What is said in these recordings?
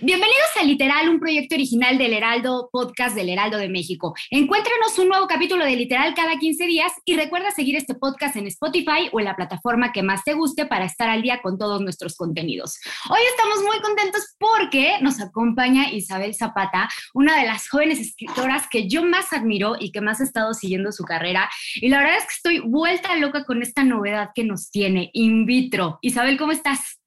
Bienvenidos a Literal, un proyecto original del Heraldo Podcast del Heraldo de México. Encuéntranos un nuevo capítulo de Literal cada 15 días y recuerda seguir este podcast en Spotify o en la plataforma que más te guste para estar al día con todos nuestros contenidos. Hoy estamos muy contentos porque nos acompaña Isabel Zapata, una de las jóvenes escritoras que yo más admiro y que más he estado siguiendo su carrera. Y la verdad es que estoy vuelta loca con esta novedad que nos tiene, In Vitro. Isabel, ¿cómo estás?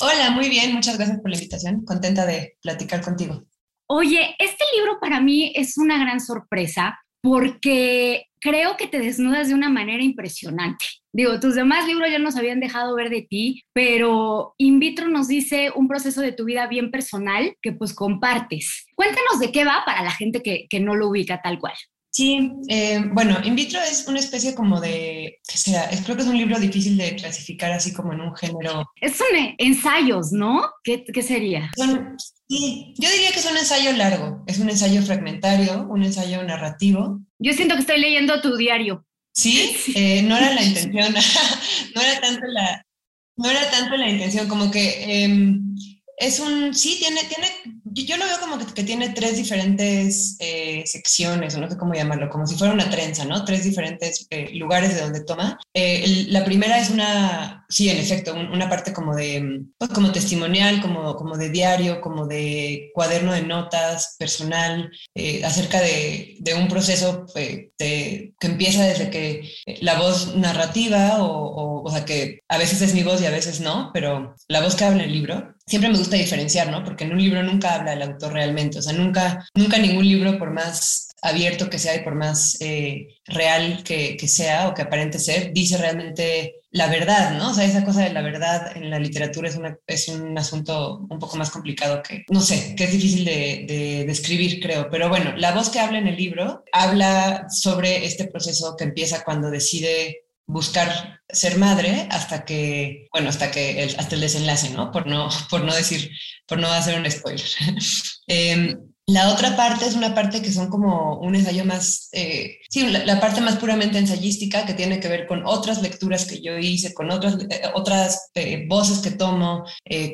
Hola, muy bien, muchas gracias por la invitación. Contenta de platicar contigo. Oye, este libro para mí es una gran sorpresa porque creo que te desnudas de una manera impresionante. Digo, tus demás libros ya nos habían dejado ver de ti, pero In vitro nos dice un proceso de tu vida bien personal que pues compartes. Cuéntanos de qué va para la gente que, que no lo ubica tal cual. Sí, eh, bueno, In vitro es una especie como de, ¿qué será? Es, creo que es un libro difícil de clasificar así como en un género. Es un ensayos, ¿no? ¿Qué, qué sería? Son, sí, yo diría que es un ensayo largo, es un ensayo fragmentario, un ensayo narrativo. Yo siento que estoy leyendo tu diario. Sí, eh, no era la intención, no era tanto la, no era tanto la intención, como que em, es un, sí, tiene, tiene, yo lo veo como que, que tiene tres diferentes eh, secciones, o no sé cómo llamarlo, como si fuera una trenza, ¿no? Tres diferentes eh, lugares de donde toma. Eh, el- la primera es una, sí, en efecto, un- una parte como de, pues, como testimonial, como, como de diario, como de cuaderno de notas personal, eh, acerca de, de un proceso eh, de- que empieza desde que eh, la voz narrativa, o, o, o sea, que a veces es mi voz y a veces no, pero la voz que habla en el libro, siempre me gusta diferenciar, ¿no? Porque en un libro nunca habla el autor realmente, o sea, nunca, nunca ningún libro, por más abierto que sea y por más eh, real que, sea o que aparente ser, dice realmente la verdad, ¿no? O sea, esa cosa de la verdad en la literatura es, un asunto un poco más complicado que, no sé, que es difícil de describir, creo. Pero bueno, la voz que habla en el libro habla sobre este proceso que empieza cuando decide buscar ser madre hasta que, bueno, hasta que el, hasta el desenlace, ¿no? Por no, por no decir, por no hacer un spoiler. Em, la otra parte es una parte que son como un ensayo más, eh, sí, la, parte más puramente ensayística que tiene que ver con otras lecturas que yo hice, con otras, eh, otras eh, voces que tomo,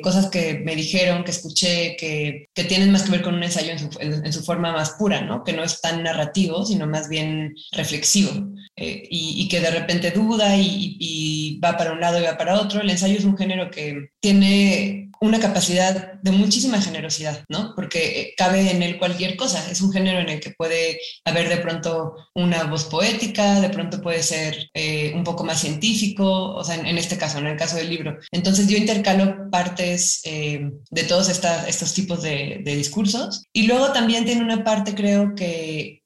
cosas que me dijeron, que escuché, que, que, tienen más que ver con un ensayo en su, forma más pura, ¿no? Que no es tan narrativo, sino más bien reflexivo. Y, que de repente duda y, va para un lado y va para otro. El ensayo es un género que tiene una capacidad de muchísima generosidad, ¿no? Porque cabe en él cualquier cosa. Es un género en el que puede haber de pronto una voz poética, de pronto puede ser eh, un poco más científico, o sea, en, este caso, en el caso del libro. Entonces yo intercalo partes eh, de todos estos tipos de, discursos y luego también tiene una parte, creo, que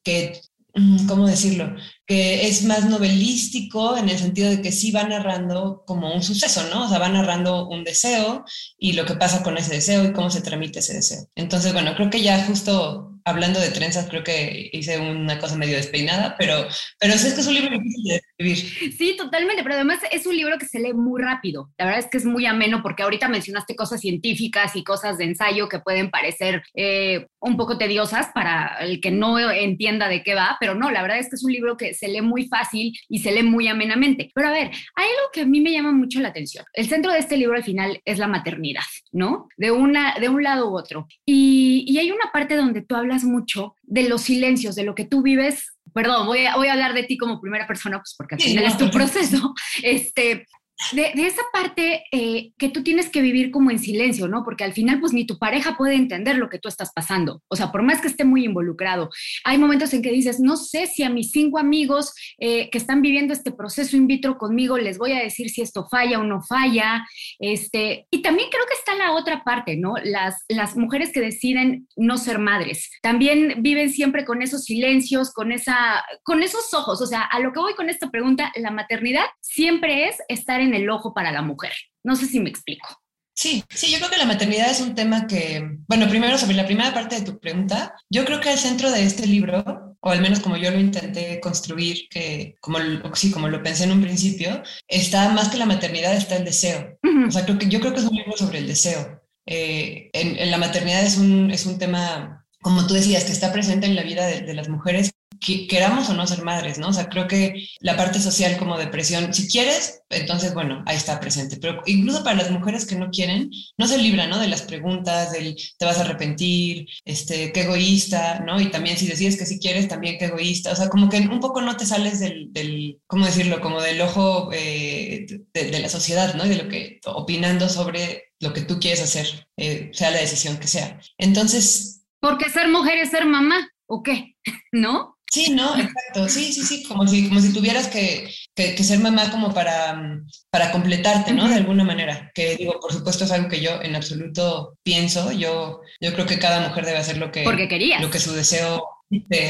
¿cómo decirlo? Que es más novelístico en el sentido de que sí va narrando como un suceso, ¿no? O sea, va narrando un deseo y lo que pasa con ese deseo y cómo se tramite ese deseo. Entonces, bueno, creo que ya justo hablando de trenzas, creo que hice una cosa medio despeinada, pero, pero es que es un libro difícil de Sí, totalmente, pero además es un libro que se lee muy rápido. La verdad es que es muy ameno porque ahorita mencionaste cosas científicas y cosas de ensayo que pueden parecer eh, un poco tediosas para el que no entienda de qué va, pero no, la verdad es que es un libro que se lee muy fácil y se lee muy amenamente. Pero a ver, hay algo que a mí me llama mucho la atención. El centro de este libro al final es la maternidad, ¿no? De, una, de un lado u otro. Y, y hay una parte donde tú hablas mucho de los silencios, de lo que tú vives. Perdón, voy a, voy a hablar de ti como primera persona, pues porque al final sí, no, es tu proceso. Este, de, esa parte eh, que tú tienes que vivir como en silencio, ¿no? Porque al final, pues ni tu pareja puede entender lo que tú estás pasando. O sea, por más que esté muy involucrado, hay momentos en que dices, no sé si a mis cinco amigos eh, que están viviendo este proceso in vitro conmigo les voy a decir si esto falla o no falla. Este, y también creo que está la otra parte, ¿no? Las, las mujeres que deciden no ser madres también viven siempre con esos silencios, con, esa, con esos ojos. O sea, a lo que voy con esta pregunta, la maternidad siempre es estar en en el ojo para la mujer. No sé si me explico. Sí, sí, yo creo que la maternidad es un tema que, bueno, primero sobre la primera parte de tu pregunta, yo creo que el centro de este libro, o al menos como yo lo intenté construir, que como, sí, como lo pensé en un principio, está más que la maternidad, está el deseo. O sea, creo que, yo creo que es un libro sobre el deseo. Eh, en, la maternidad es un, es un tema como tú decías, que está presente en la vida de, de, las mujeres queramos o no ser madres, ¿no? O sea, creo que la parte social como depresión, si quieres, entonces, bueno, ahí está presente. Pero incluso para las mujeres que no quieren, no se libran, ¿no? De las preguntas, del te vas a arrepentir, este, qué egoísta, ¿no? Y también si decides que si quieres, también qué egoísta. O sea, como que un poco no te sales del, del ¿cómo decirlo? Como del ojo eh, de, la sociedad, ¿no? Y de lo que, opinando sobre lo que tú quieres hacer, eh, sea la decisión que sea. Entonces... Porque ser mujer es ser mamá, ¿o qué? ¿No? Sí, no, exacto. Sí, sí, sí, como si, como si tuvieras que, que, ser mamá como para, para completarte, ¿no? De alguna manera. Que digo, por supuesto es algo que yo en absoluto pienso. Yo, yo creo que cada mujer debe hacer lo que, Porque quería. lo que su deseo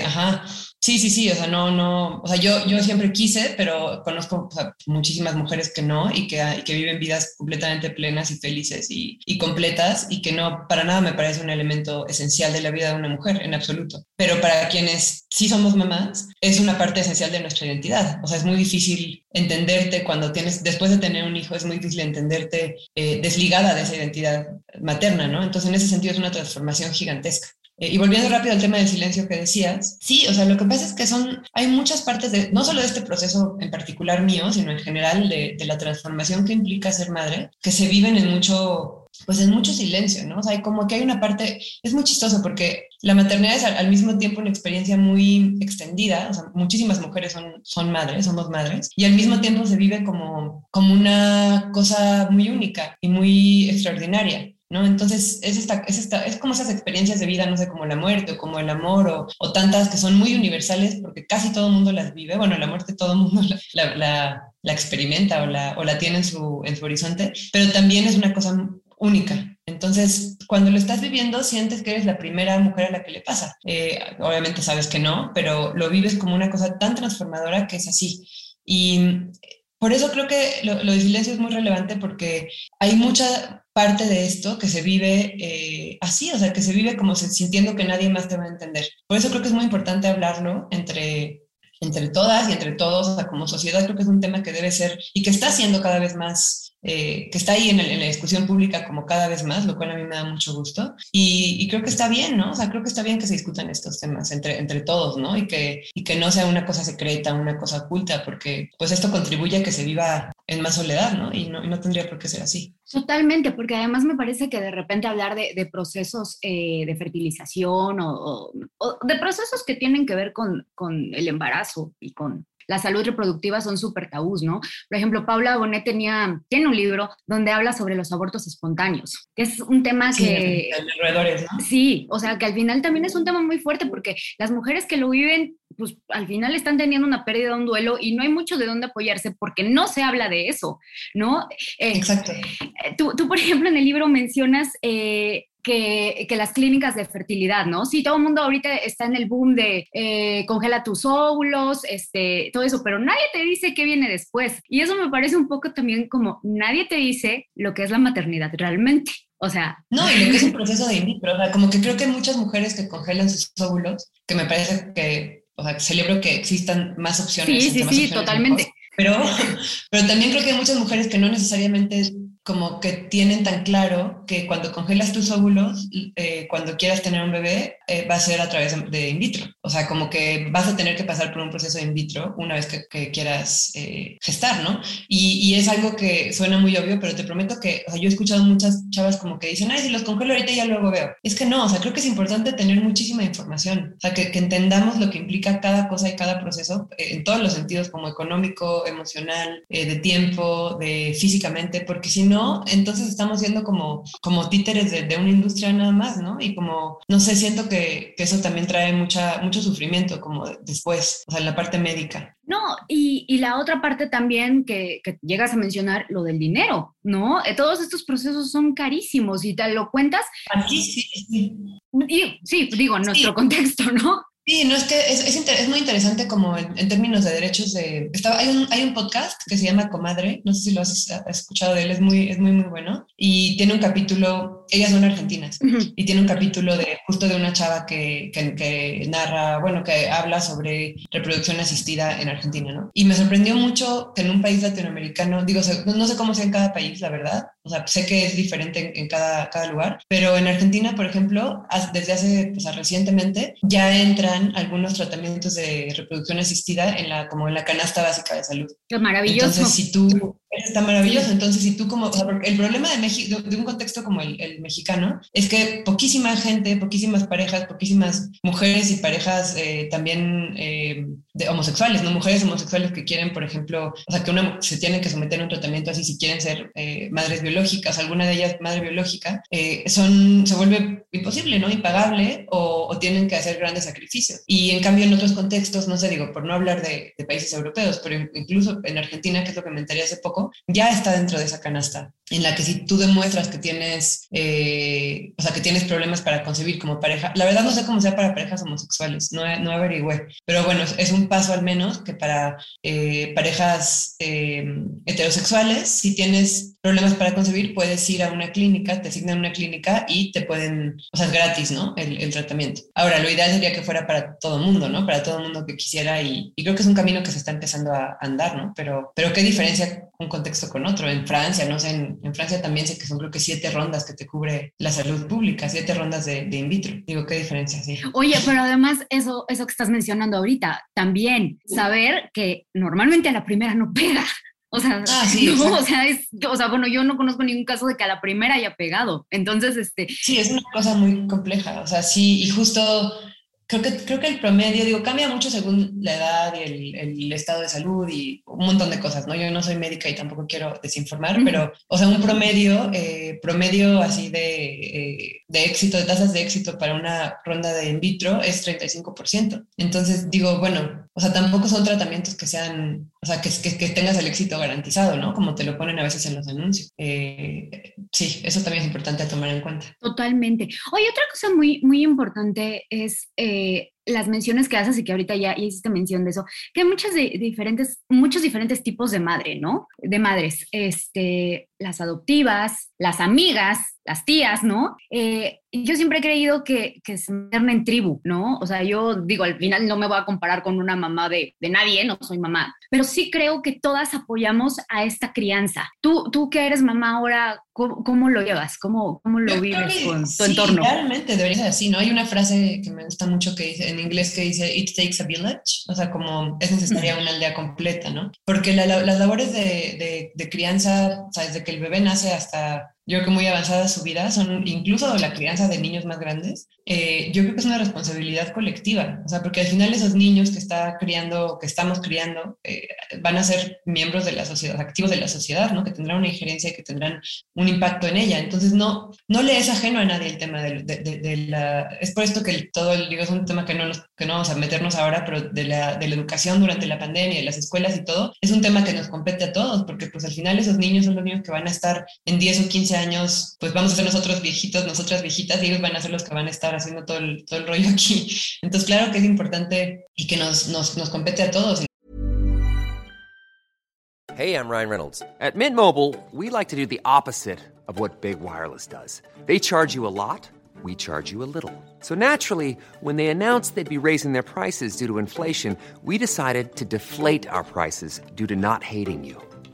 ajá. Sí, sí, sí, o sea, no, no, o sea, yo, yo siempre quise, pero conozco muchísimas mujeres que no y que, y que viven vidas completamente plenas y felices y, y, completas y que no, para nada me parece un elemento esencial de la vida de una mujer, en absoluto. Pero para quienes sí somos mamás, es una parte esencial de nuestra identidad. O sea, es muy difícil entenderte cuando tienes, después de tener un hijo, es muy difícil entenderte eh, desligada de esa identidad materna, ¿no? Entonces, en ese sentido es una transformación gigantesca. Eh, y volviendo rápido al tema del silencio que decías, sí, o sea, lo que pasa es que son, hay muchas partes de, no solo de este proceso en particular mío, sino en general de, la transformación que implica ser madre, que se viven en mucho, pues en mucho silencio, ¿no? O sea, hay como que hay una parte, es muy chistoso porque la maternidad es al, mismo tiempo una experiencia muy extendida, o sea, muchísimas mujeres son, son madres, somos madres, y al mismo tiempo se vive como, como una cosa muy única y muy extraordinaria. ¿No? Entonces, es, esta, es, esta, es como esas experiencias de vida, no sé, como la muerte o como el amor o, tantas que son muy universales porque casi todo el mundo las vive. Bueno, la muerte todo el mundo la, la, experimenta o la, o la tiene en su, en su horizonte, pero también es una cosa única. Entonces, cuando lo estás viviendo, sientes que eres la primera mujer a la que le pasa. Eh, obviamente sabes que no, pero lo vives como una cosa tan transformadora que es así. Y por eso creo que lo, lo de silencio es muy relevante porque hay mucha parte de esto que se vive eh, así, o sea, que se vive como sintiendo que nadie más te va a entender. Por eso creo que es muy importante hablarlo entre, entre todas y entre todos, o sea, como sociedad creo que es un tema que debe ser y que está siendo cada vez más eh, que está ahí en, la discusión pública como cada vez más, lo cual a mí me da mucho gusto. Y, creo que está bien, ¿no? O sea, creo que está bien que se discutan estos temas entre, entre todos, ¿no? Y que, y que no sea una cosa secreta, una cosa oculta, porque pues esto contribuye a que se viva en más soledad, ¿no? Y no, no tendría por qué ser así. Totalmente, porque además me parece que de repente hablar de, procesos eh, de fertilización o, o, de procesos que tienen que ver con, con el embarazo y con la salud reproductiva son súper tabús, ¿no? Por ejemplo, Paula Bonet tenía, tiene un libro donde habla sobre los abortos espontáneos, que es un tema que... ¿no? Sí, o sea, que al final también es un tema muy fuerte porque las mujeres que lo viven, pues al final están teniendo una pérdida, un duelo y no hay mucho de dónde apoyarse porque no se habla de eso, ¿no? Eh, Exacto. Tú, tú, por ejemplo, en el libro mencionas eh, que, que, las clínicas de fertilidad, ¿no? Sí, todo el mundo ahorita está en el boom de eh, congela tus óvulos, este, todo eso, pero nadie te dice qué viene después. Y eso me parece un poco también como nadie te dice lo que es la maternidad realmente. O sea. No, y lo que es un proceso de in vitro. O sea, como que creo que hay muchas mujeres que congelan sus óvulos, que me parece que, o sea, celebro que existan más opciones. Sí, sí, sí, totalmente. pero, pero también creo que hay muchas mujeres que no necesariamente como que tienen tan claro que cuando congelas tus óvulos, eh, cuando quieras tener un bebé, eh, va a ser a través de in vitro. O sea, como que vas a tener que pasar por un proceso in vitro una vez que, quieras eh, gestar, ¿no? Y, y, es algo que suena muy obvio, pero te prometo que, o sea, yo he escuchado muchas chavas como que dicen, ay, si los congelo ahorita ya luego veo. Es que no, o sea, creo que es importante tener muchísima información, o sea, que, que entendamos lo que implica cada cosa y cada proceso en todos los sentidos, como económico, emocional, de tiempo, de físicamente, porque si no, entonces estamos siendo como, como títeres de, una industria nada más, ¿no? Y como, no sé, siento que, eso también trae mucha, mucho sufrimiento como después, o sea, en la parte médica. No, y, y la otra parte también que, que, llegas a mencionar, lo del dinero, ¿no? Eh, todos estos procesos son carísimos y te lo cuentas. Aquí sí, sí. sí, digo, en nuestro contexto, ¿no? Sí, no, es que es, es, muy interesante como en, términos de derechos de... hay, un, hay un podcast que se llama Comadre, no sé si lo has, escuchado de él, es muy, es muy, muy bueno, y tiene un capítulo, ellas son argentinas, y tiene un capítulo de justo de una chava que, que, que, narra, bueno, que habla sobre reproducción asistida en Argentina, ¿no? Y me sorprendió mucho que en un país latinoamericano, digo, no sé cómo sea en cada país, la verdad, o sea, sé que es diferente en, cada, cada lugar, pero en Argentina, por ejemplo, desde hace, pues, recientemente, ya entran algunos tratamientos de reproducción asistida en la, como en la canasta básica de salud. Qué maravilloso. Entonces, si tú, está maravilloso, entonces si tú como, el problema de México, de un contexto como el, el, mexicano, es que poquísima gente, poquísimas parejas, poquísimas mujeres y parejas eh, también eh, de homosexuales, ¿no? Mujeres homosexuales que quieren, por ejemplo, o sea, que una, se tienen que someter a un tratamiento así si quieren ser eh, madres biológicas, alguna de ellas madre biológica, son, se vuelve imposible, ¿no? Impagable o, tienen que hacer grandes sacrificios y en cambio en otros contextos, no sé, digo, por no hablar de, países europeos, pero incluso en Argentina, que es lo que me hace poco, ya está dentro de esa canasta, en la que si tú demuestras que tienes, eh, o sea, que tienes problemas para concebir como pareja, la verdad no sé cómo sea para parejas homosexuales, no, no averigüé, pero bueno, es, un paso al menos que para eh, parejas eh, heterosexuales, si tienes problemas para concebir, puedes ir a una clínica, te asignan una clínica y te pueden, o sea, es gratis, ¿no? El, el tratamiento. Ahora, lo ideal sería que fuera para todo mundo, ¿no? Para todo mundo que quisiera y, y, creo que es un camino que se está empezando a andar, ¿no? Pero, pero qué diferencia un contexto con otro. En Francia, no sé, en, en Francia también sé que son creo que siete rondas que te cubre la salud pública, siete rondas de, de in vitro. Digo, qué diferencia, sí. Oye, pero además eso, eso que estás mencionando ahorita, también saber que normalmente a la primera no pega. O sea, ah, sí, o, sea, es, o sea, bueno, yo no conozco ningún caso de que a la primera haya pegado. Entonces, este... Sí, es una cosa muy compleja. O sea, sí, y justo creo que, creo que el promedio, digo, cambia mucho según la edad y el, el, estado de salud y un montón de cosas, ¿no? Yo no soy médica y tampoco quiero desinformar, pero, o sea, un promedio, eh, promedio así de, eh, de éxito, de tasas de éxito para una ronda de in vitro es 35%. Entonces, digo, bueno, o sea, tampoco son tratamientos que sean, o sea, que, que, que tengas el éxito garantizado, ¿no? Como te lo ponen a veces en los anuncios. Eh, sí, eso también es importante tomar en cuenta. Totalmente. Oye, otra cosa muy, muy importante es eh, las menciones que haces y que ahorita ya, hiciste mención de eso, que hay muchas de, diferentes, muchos diferentes tipos de madre, ¿no? De madres, este, las adoptivas, las amigas, las tías, ¿no? Eh, yo siempre he creído que, que se en tribu, ¿no? O sea, yo digo, al final no me voy a comparar con una mamá de, de nadie, no soy mamá, pero sí creo que todas apoyamos a esta crianza. Tú, tú que eres mamá ahora, ¿cómo, cómo lo llevas? ¿Cómo, cómo lo vives con tu entorno? Realmente debería ser así, ¿no? Hay una frase que me gusta mucho que dice en inglés que dice, it takes a village, o sea, como es necesaria una aldea completa, ¿no? Porque las labores de, de, de crianza, o sea, desde que el bebé nace hasta yo creo que muy avanzada su vida, son incluso la crianza de niños más grandes, eh, yo creo que es una responsabilidad colectiva, o sea, porque al final esos niños que está criando, que estamos criando, eh, van a ser miembros de la sociedad, activos de la sociedad, ¿no? Que tendrán una injerencia y que tendrán un impacto en ella. Entonces, no, no le es ajeno a nadie el tema de, de, la... Es por esto que todo, digo, es un tema que no, nos, que no vamos a meternos ahora, pero de la, de la educación durante la pandemia, de las escuelas y todo, es un tema que nos compete a todos, porque pues al final esos niños son los niños que van a estar en 10 o 15 años, pues vamos a ser nosotros viejitos, nosotras viejitas, y ellos van a ser los que van a estar haciendo todo el, todo el rollo aquí. Entonces, claro que es importante y que nos, nos, nos compete a todos. Hey, I'm Ryan Reynolds. At Mint Mobile, we like to do the opposite of what Big Wireless does. They charge you a lot, we charge you a little. So naturally, when they announced they'd be raising their prices due to inflation, we decided to deflate our prices due to not hating you.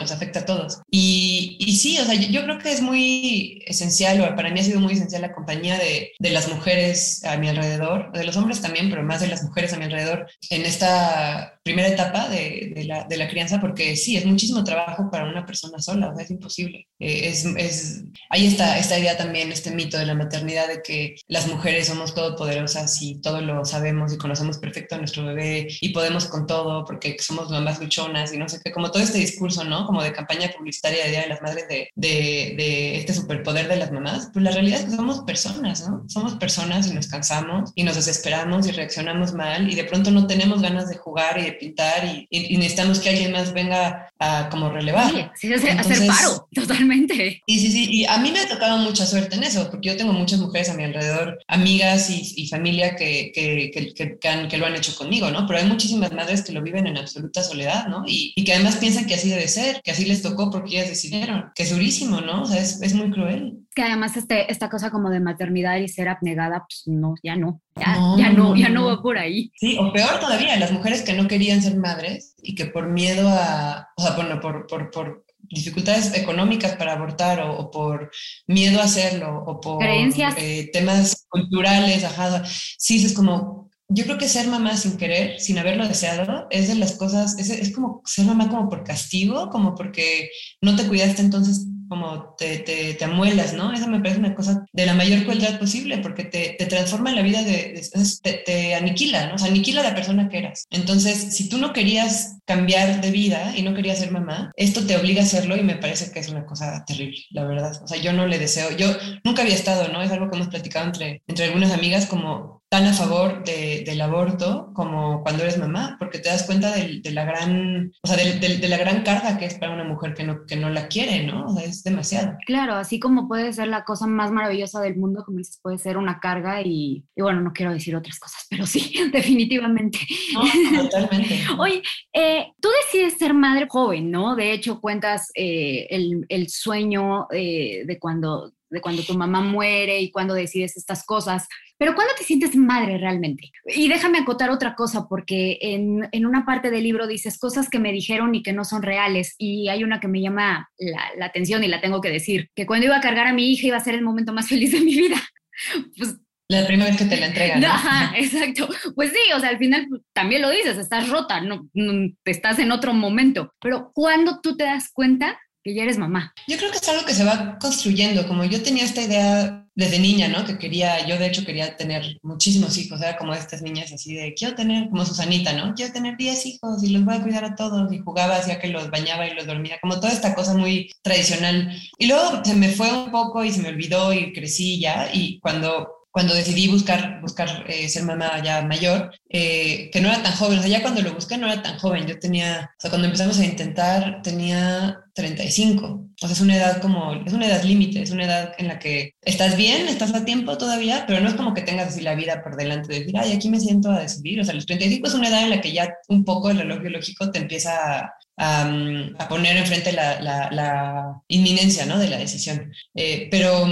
Nos afecta a todos. Y, y sí, o sea, yo, yo, creo que es muy esencial, o para mí ha sido muy esencial la compañía de, de, las mujeres a mi alrededor, de los hombres también, pero más de las mujeres a mi alrededor en esta primera etapa de, de, la, de, la, crianza, porque sí, es muchísimo trabajo para una persona sola, o sea, es imposible. Eh, es, es, ahí está esta idea también, este mito de la maternidad, de que las mujeres somos todopoderosas y todo lo sabemos y conocemos perfecto a nuestro bebé y podemos con todo porque somos mamás luchonas y no sé qué, como todo este discurso, ¿no? Como de campaña publicitaria de Día de las Madres de, de, de este superpoder de las mamás, pues la realidad es que somos personas, ¿no? Somos personas y nos cansamos y nos desesperamos y reaccionamos mal y de pronto no tenemos ganas de jugar y de pintar y, y, y necesitamos que alguien más venga a como relevar. Sí, sí hacer, Entonces, hacer paro, totalmente. Y sí, sí, y a mí me ha tocado mucha suerte en eso, porque yo tengo muchas mujeres a mi alrededor, amigas y, y familia que, que, que, que, han, que, lo han hecho conmigo, ¿no? Pero hay muchísimas madres que lo viven en absoluta soledad, ¿no? Y, y que además piensan que así debe ser, que así les tocó porque ellas decidieron, que es durísimo, ¿no? O sea, es, es muy cruel que además este, esta cosa como de maternidad y ser abnegada, pues no, ya no, ya no, ya no, ya no va por ahí. Sí, o peor todavía, las mujeres que no querían ser madres y que por miedo a, o sea, bueno, por, por, por dificultades económicas para abortar o, o, por miedo a hacerlo o por creencias, eh, temas culturales, ajá, sí, es como, yo creo que ser mamá sin querer, sin haberlo deseado, es de las cosas, es, como ser mamá como por castigo, como porque no te cuidaste, entonces como te, te, te, amuelas, ¿no? Eso me parece una cosa de la mayor crueldad posible porque te, te transforma en la vida, de, te, aniquila, ¿no? O aniquila la persona que eras. Entonces, si tú no querías cambiar de vida y no querías ser mamá, esto te obliga a hacerlo y me parece que es una cosa terrible, la verdad. O sea, yo no le deseo, yo nunca había estado, ¿no? Es algo que hemos platicado entre, entre algunas amigas como tan a favor de, del aborto como cuando eres mamá, porque te das cuenta de, de la gran, o sea, de, de, la gran carga que es para una mujer que no, que no la quiere, ¿no? O sea, es demasiado. Claro, así como puede ser la cosa más maravillosa del mundo, como dices, puede ser una carga y, y bueno, no quiero decir otras cosas, pero sí, definitivamente. No, totalmente. Oye, eh, tú decides ser madre joven, ¿no? De hecho, cuentas eh, el, el, sueño eh, de cuando de cuando tu mamá muere y cuando decides estas cosas, pero ¿cuándo te sientes madre realmente? Y déjame acotar otra cosa, porque en, en, una parte del libro dices cosas que me dijeron y que no son reales, y hay una que me llama la, la atención y la tengo que decir, que cuando iba a cargar a mi hija iba a ser el momento más feliz de mi vida. Pues la primera vez que te la entregan. ¿no? Ajá, exacto. Pues sí, o sea, al final también lo dices, estás rota, no, no, estás en otro momento. Pero ¿cuándo tú te das cuenta que ya eres mamá? Yo creo que es algo que se va construyendo. Como yo tenía esta idea desde niña, ¿no? Que quería, yo de hecho quería tener muchísimos hijos, era como estas niñas así de, quiero tener, como Susanita, ¿no? Quiero tener 10 hijos y los voy a cuidar a todos y jugaba, hacía que los bañaba y los dormía, como toda esta cosa muy tradicional. Y luego se me fue un poco y se me olvidó y crecí ya y cuando cuando decidí buscar, buscar eh, ser mamá ya mayor, eh, que no era tan joven, o sea, ya cuando lo busqué no era tan joven, yo tenía, o sea, cuando empezamos a intentar tenía 35, o sea, es una edad como, es una edad límite, es una edad en la que estás bien, estás a tiempo todavía, pero no es como que tengas así la vida por delante de decir, ay, aquí me siento a decidir, o sea, los 35 es una edad en la que ya un poco el reloj biológico te empieza a, a, a poner enfrente la, la, la, inminencia, ¿no? De la decisión. Eh, pero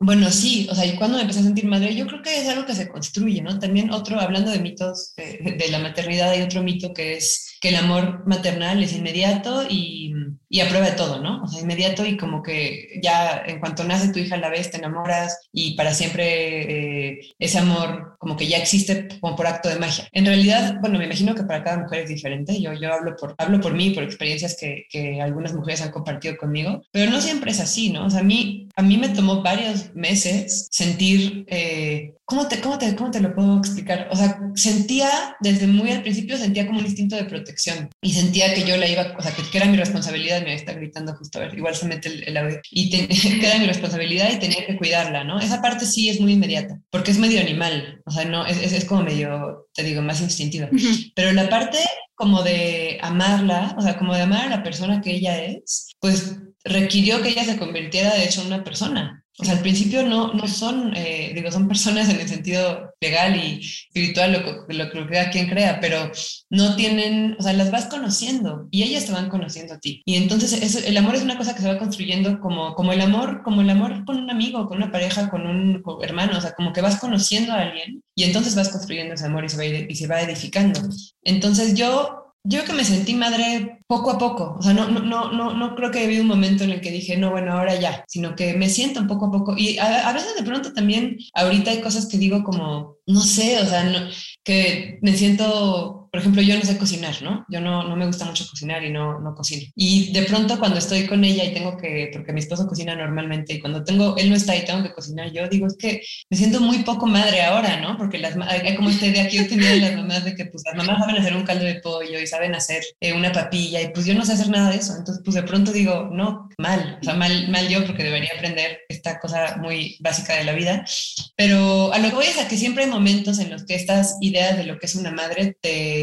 bueno, sí, o sea, y cuando me empecé a sentir madre, yo creo que es algo que se construye, ¿no? También otro, hablando de mitos de, de la maternidad, hay otro mito que es que el amor maternal es inmediato y, y a prueba de todo, ¿no? O sea, inmediato y como que ya en cuanto nace tu hija la vez te enamoras y para siempre eh, ese amor como que ya existe como por acto de magia. En realidad, bueno, me imagino que para cada mujer es diferente, yo, yo hablo, por, hablo por mí, por experiencias que, que algunas mujeres han compartido conmigo, pero no siempre es así, ¿no? O sea, a mí, a mí me tomó varios meses sentir... Eh, ¿cómo te, cómo, te, ¿cómo te lo puedo explicar? O sea, sentía, desde muy al principio, sentía como un instinto de protección y sentía que yo la iba, o sea, que, era mi responsabilidad, me está gritando justo, a ver, igual se mete el, audio, y que era mi responsabilidad y tenía que cuidarla, ¿no? Esa parte sí es muy inmediata, porque es medio animal, o sea, no, es, es, es como medio, te digo, más instintiva. Pero la parte como de amarla, o sea, como de amar a la persona que ella es, pues requirió que ella se convirtiera de hecho en una persona. O sea, al principio no, no son, eh, digo, son personas en el sentido legal y espiritual, lo, lo que cada quien crea, pero no tienen, o sea, las vas conociendo y ellas te van conociendo a ti. Y entonces el amor es una cosa que se va construyendo como, como el amor, como el amor con un amigo, con una pareja, con un hermano, o sea, como que vas conociendo a alguien y entonces vas construyendo ese amor y se va, y se va edificando. Entonces yo yo que me sentí madre poco a poco, o sea, no, no, no, no, creo que haya un momento en el que dije, no, bueno, ahora ya, sino que me siento poco a poco. Y a, a veces de pronto también, ahorita hay cosas que digo como, no sé, o sea, no, que me siento por ejemplo, yo no sé cocinar, ¿no? Yo no, no me gusta mucho cocinar y no, no cocino. Y de pronto cuando estoy con ella y tengo que, porque mi esposo cocina normalmente y cuando tengo, él no está y tengo que cocinar, yo digo, es que me siento muy poco madre ahora, ¿no? Porque las, hay como esta idea que yo tenía de las mamás de que pues las mamás saben hacer un caldo de pollo y saben hacer eh, una papilla y pues yo no sé hacer nada de eso. Entonces pues de pronto digo, no, mal, o sea, mal, mal yo porque debería aprender esta cosa muy básica de la vida. Pero a lo que voy es a que siempre hay momentos en los que estas ideas de lo que es una madre te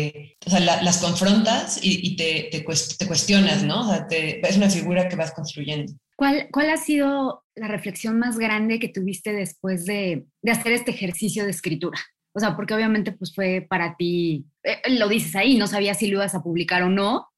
las confrontas y, te, cuestionas, ¿no? Es una figura que vas construyendo. ¿Cuál, ¿Cuál ha sido la reflexión más grande que tuviste después de, de hacer este ejercicio de escritura? O sea, porque obviamente pues fue para ti, eh, lo dices ahí, no sabías si lo ibas a publicar o no.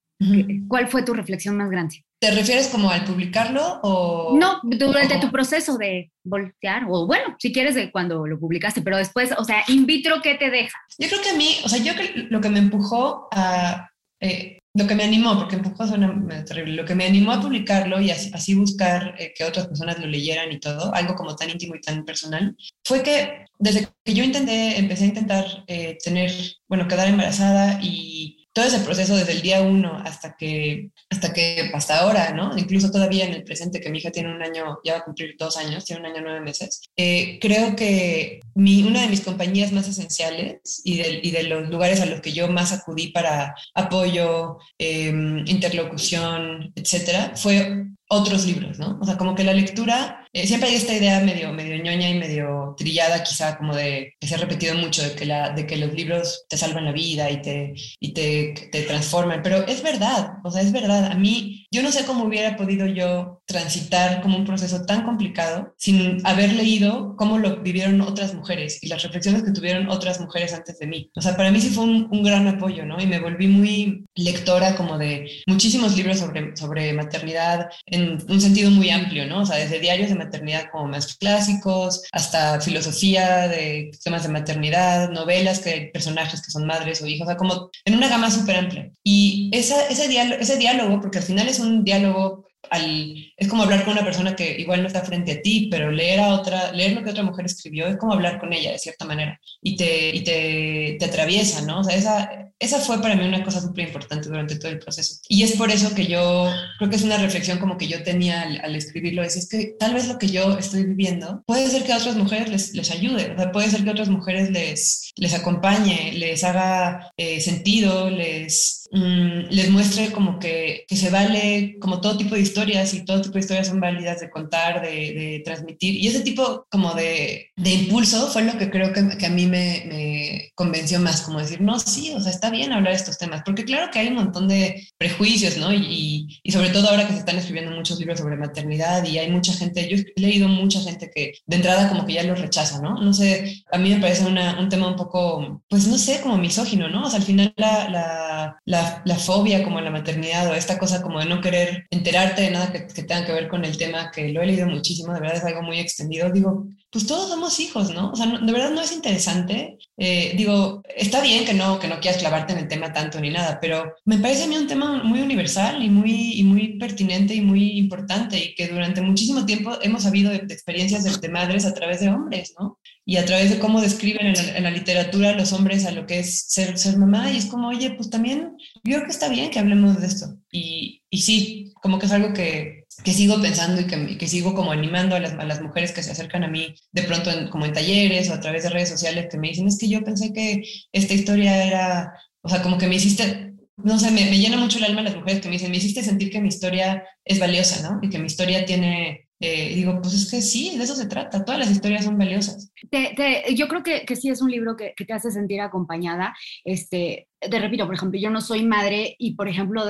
¿Cuál fue tu reflexión más grande? ¿Te refieres como al publicarlo o...? No, durante tu proceso de voltear, o bueno, si quieres de cuando lo publicaste, pero después, o sea, in vitro, ¿qué te deja? Yo creo que a mí, o sea, yo creo lo que me empujó a... Eh, lo que me animó, porque empujó suena terrible, lo que me animó a publicarlo y así, buscar eh, que otras personas lo leyeran y todo, algo como tan íntimo y tan personal, fue que desde que yo intenté, empecé a intentar eh, tener, bueno, quedar embarazada y todo ese proceso desde el día uno hasta que, hasta que, hasta ahora, ¿no? Incluso todavía en el presente, que mi hija tiene un año, ya va a cumplir dos años, tiene un año nueve meses, eh, creo que mi, una de mis compañías más esenciales y de, y de, los lugares a los que yo más acudí para apoyo, em, interlocución, etcétera, fue otros libros, ¿no? O sea, como que la lectura, eh, siempre hay esta idea medio, medio ñoña y medio trillada, quizá como de que se ha repetido mucho, de que, la, de que los libros te salvan la vida y, te, y te, te transforman, pero es verdad, o sea, es verdad. A mí, yo no sé cómo hubiera podido yo transitar como un proceso tan complicado sin haber leído cómo lo vivieron otras mujeres y las reflexiones que tuvieron otras mujeres antes de mí. O sea, para mí sí fue un, un gran apoyo, ¿no? Y me volví muy lectora como de muchísimos libros sobre, sobre maternidad, en un sentido muy amplio, ¿no? O sea, desde diarios de maternidad como más clásicos, hasta filosofía de temas de maternidad, novelas que hay personajes que son madres o hijos, o sea, como en una gama súper amplia. Y esa, ese, diálogo, ese diálogo, porque al final es un diálogo es como hablar con una persona que igual no está frente a ti, pero leer a otra, leer lo que otra mujer escribió es como hablar con ella de cierta manera y te, y te, te atraviesa, ¿no? O sea, esa, esa fue para mí una cosa súper importante durante todo el proceso. Y es por eso que yo creo que es una reflexión como que yo tenía al, escribirlo, es, es, que tal vez lo que yo estoy viviendo puede ser que a otras mujeres les, les ayude, o sea, puede ser que a otras mujeres les, les acompañe, les haga eh, sentido, les Mm, les muestre como que, que, se vale, como todo tipo de historias y todo tipo de historias son válidas de contar, de, de transmitir. Y ese tipo como de, de, impulso fue lo que creo que, que a mí me, me, convenció más, como decir, no, sí, o sea, está bien hablar de estos temas, porque claro que hay un montón de prejuicios, ¿no? Y, y sobre todo ahora que se están escribiendo muchos libros sobre maternidad y hay mucha gente, yo he leído mucha gente que de entrada como que ya lo rechaza, ¿no? No sé, a mí me parece una, un tema un poco, pues no sé, como misógino, ¿no? O sea, al final la, la, la la, fobia como la maternidad o esta cosa como de no querer enterarte de nada que, tenga que ver con el tema, que lo he leído muchísimo, de verdad es algo muy extendido, digo, pues todos somos hijos, ¿no? O sea, de verdad no es interesante. Eh, digo, está bien que no, que no quieras clavarte en el tema tanto ni nada, pero me parece a mí un tema muy universal y muy, y muy pertinente y muy importante y que durante muchísimo tiempo hemos sabido de, experiencias de, de, madres a través de hombres, ¿no? Y a través de cómo describen en la, literatura los hombres a lo que es ser, ser mamá, y es como, oye, pues también yo creo que está bien que hablemos de esto. Y, y sí, como que es algo que que sigo pensando y que, que sigo como animando a las, a las, mujeres que se acercan a mí de pronto como en talleres o a través de redes sociales que me dicen, es que yo pensé que esta historia era, o sea, como que me hiciste, no sé, me, me llena mucho el alma las mujeres que me dicen, me hiciste sentir que mi historia es valiosa, ¿no? Y que mi historia tiene eh, digo, pues es que sí, de eso se trata, todas las historias son valiosas. yo creo que, que, sí es un libro que, que, te hace sentir acompañada. Este, te repito, por ejemplo, yo no soy madre y, por ejemplo,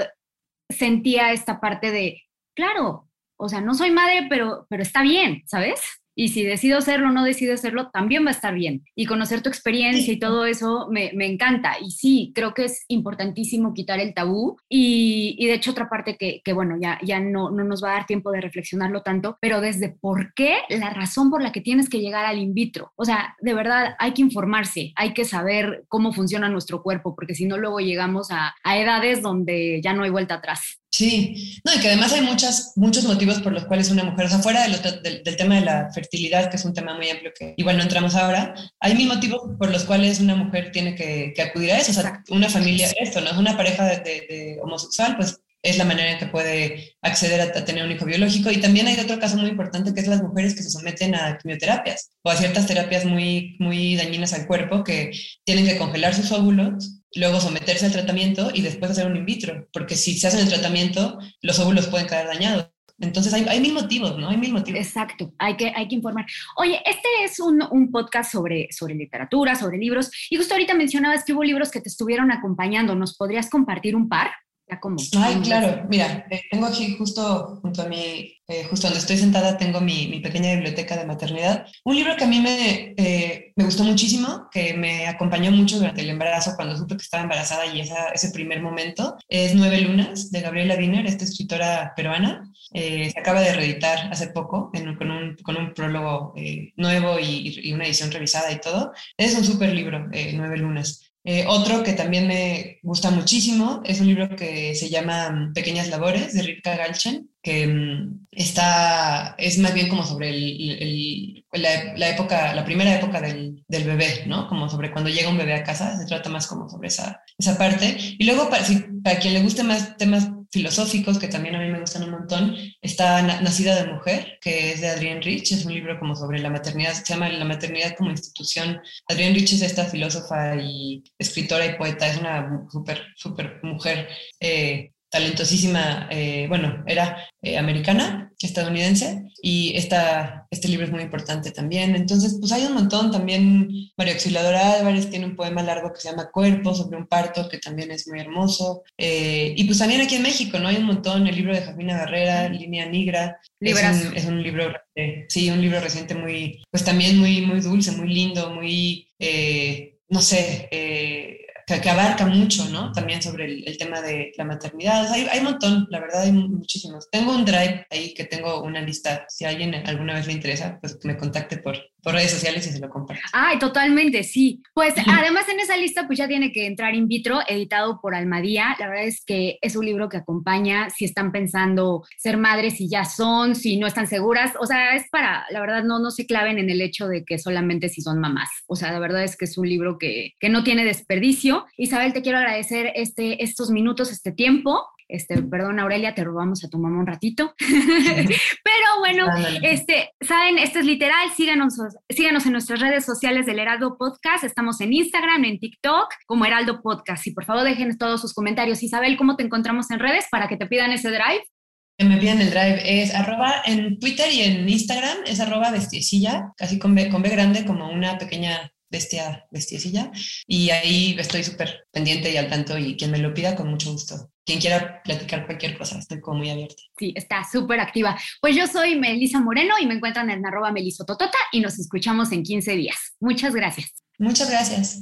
sentía esta parte de, claro, o sea, no soy madre, pero, pero está bien, ¿sabes? Y si decido hacerlo o no decido hacerlo, también va a estar bien. Y conocer tu experiencia y todo eso me, me, encanta. Y sí, creo que es importantísimo quitar el tabú. Y, y de hecho, otra parte que, que, bueno, ya, ya no, no nos va a dar tiempo de reflexionarlo tanto, pero desde por qué la razón por la que tienes que llegar al in vitro. O sea, de verdad, hay que informarse, hay que saber cómo funciona nuestro cuerpo, porque si no, luego llegamos a, a edades donde ya no hay vuelta atrás. Sí, no, y que además hay muchas, muchos motivos por los cuales una mujer, o sea, fuera del, del, tema de la fertilidad, que es un tema muy amplio que igual no entramos ahora, hay mil motivos por los cuales una mujer tiene que, que acudir a eso, o sea, una familia, esto, ¿no? Es una pareja de, de, homosexual, pues es la manera en que puede acceder a, a, tener un hijo biológico. Y también hay otro caso muy importante que es las mujeres que se someten a quimioterapias o a ciertas terapias muy, muy dañinas al cuerpo que tienen que congelar sus óvulos luego someterse al tratamiento y después hacer un in vitro, porque si se hace el tratamiento, los óvulos pueden quedar dañados. Entonces hay, hay, mil motivos, ¿no? Hay mil motivos. Exacto, hay que, hay que informar. Oye, este es un, un, podcast sobre, sobre literatura, sobre libros, y justo ahorita mencionabas que hubo libros que te estuvieron acompañando. ¿Nos podrías compartir un par? Ay, claro, mira, eh, tengo aquí justo junto a mí, eh, justo donde estoy sentada, tengo mi, mi, pequeña biblioteca de maternidad. Un libro que a mí me, eh, me gustó muchísimo, que me acompañó mucho durante el embarazo, cuando supe que estaba embarazada y esa, ese primer momento, es Nueve Lunas, de Gabriela Wiener, esta escritora peruana. se acaba de reeditar hace poco con, un, con, un, prólogo nuevo y, y, una edición revisada y todo. Es un súper libro, Nueve Lunas. Eh, otro que también me gusta muchísimo es un libro que se llama mm, Pequeñas Labores de Rivka Galchen, que mm, está, es más bien como sobre el, la, época, la primera época del, del, bebé, ¿no? Como sobre cuando llega un bebé a casa, se trata más como sobre esa, esa parte. Y luego, para, si, para quien le guste más temas filosóficos que también a mí me gustan un Está Nacida de Mujer, que es de Adrienne Rich, es un libro como sobre la maternidad, se llama La maternidad como institución. Adrienne Rich es esta filósofa y escritora y poeta, es una súper, súper mujer eh, talentosísima, eh, bueno, era eh, americana, estadounidense, y esta, este libro es muy importante también. Entonces, pues hay un montón, también María Auxiliadora Álvarez tiene un poema largo que se llama Cuerpo, sobre un parto, que también es muy hermoso. Eh, y pues también aquí en México, ¿no? Hay un montón, el libro de Jafina Barrera, Línea Negra, es un, es un, libro, sí, un libro reciente muy, pues también muy, muy dulce, muy lindo, muy, no sé, que, abarca mucho, ¿no? También sobre el, tema de la maternidad. hay, hay, un montón, la verdad, hay muchísimos. Tengo un drive ahí que tengo una lista. Si a alguien alguna vez le interesa, pues que me contacte por, por redes sociales y se lo comparto. Ay, totalmente, sí. Pues además en esa lista pues ya tiene que entrar in vitro, editado por Almadía. La verdad es que es un libro que acompaña si están pensando ser madres, si ya son, si no están seguras. O sea, es para, la verdad, no, no se claven en el hecho de que solamente si son mamás. O sea, la verdad es que es un libro que, que no tiene desperdicio. Isabel, te quiero agradecer este, estos minutos, este tiempo. Este, perdón, Aurelia, te robamos a tu mamá un ratito. Pero bueno, este, saben, esto es literal, síganos, síganos en nuestras redes sociales del Heraldo Podcast. Estamos en Instagram, en TikTok, como Heraldo Podcast. Y por favor, dejen todos sus comentarios. Isabel, ¿cómo te encontramos en redes para que te pidan ese drive? me piden el drive es arroba en Twitter y en Instagram es arroba bestiecilla, casi con B, con B grande, como una pequeña bestia, bestiecilla. Y ahí estoy súper pendiente y al tanto y quien me lo pida con mucho gusto. Quien quiera platicar cualquier cosa, estoy como muy abierta. Sí, está súper activa. Pues yo soy Melisa Moreno y me encuentran en arroba melisototota y nos escuchamos en 15 días. Muchas gracias. Muchas gracias.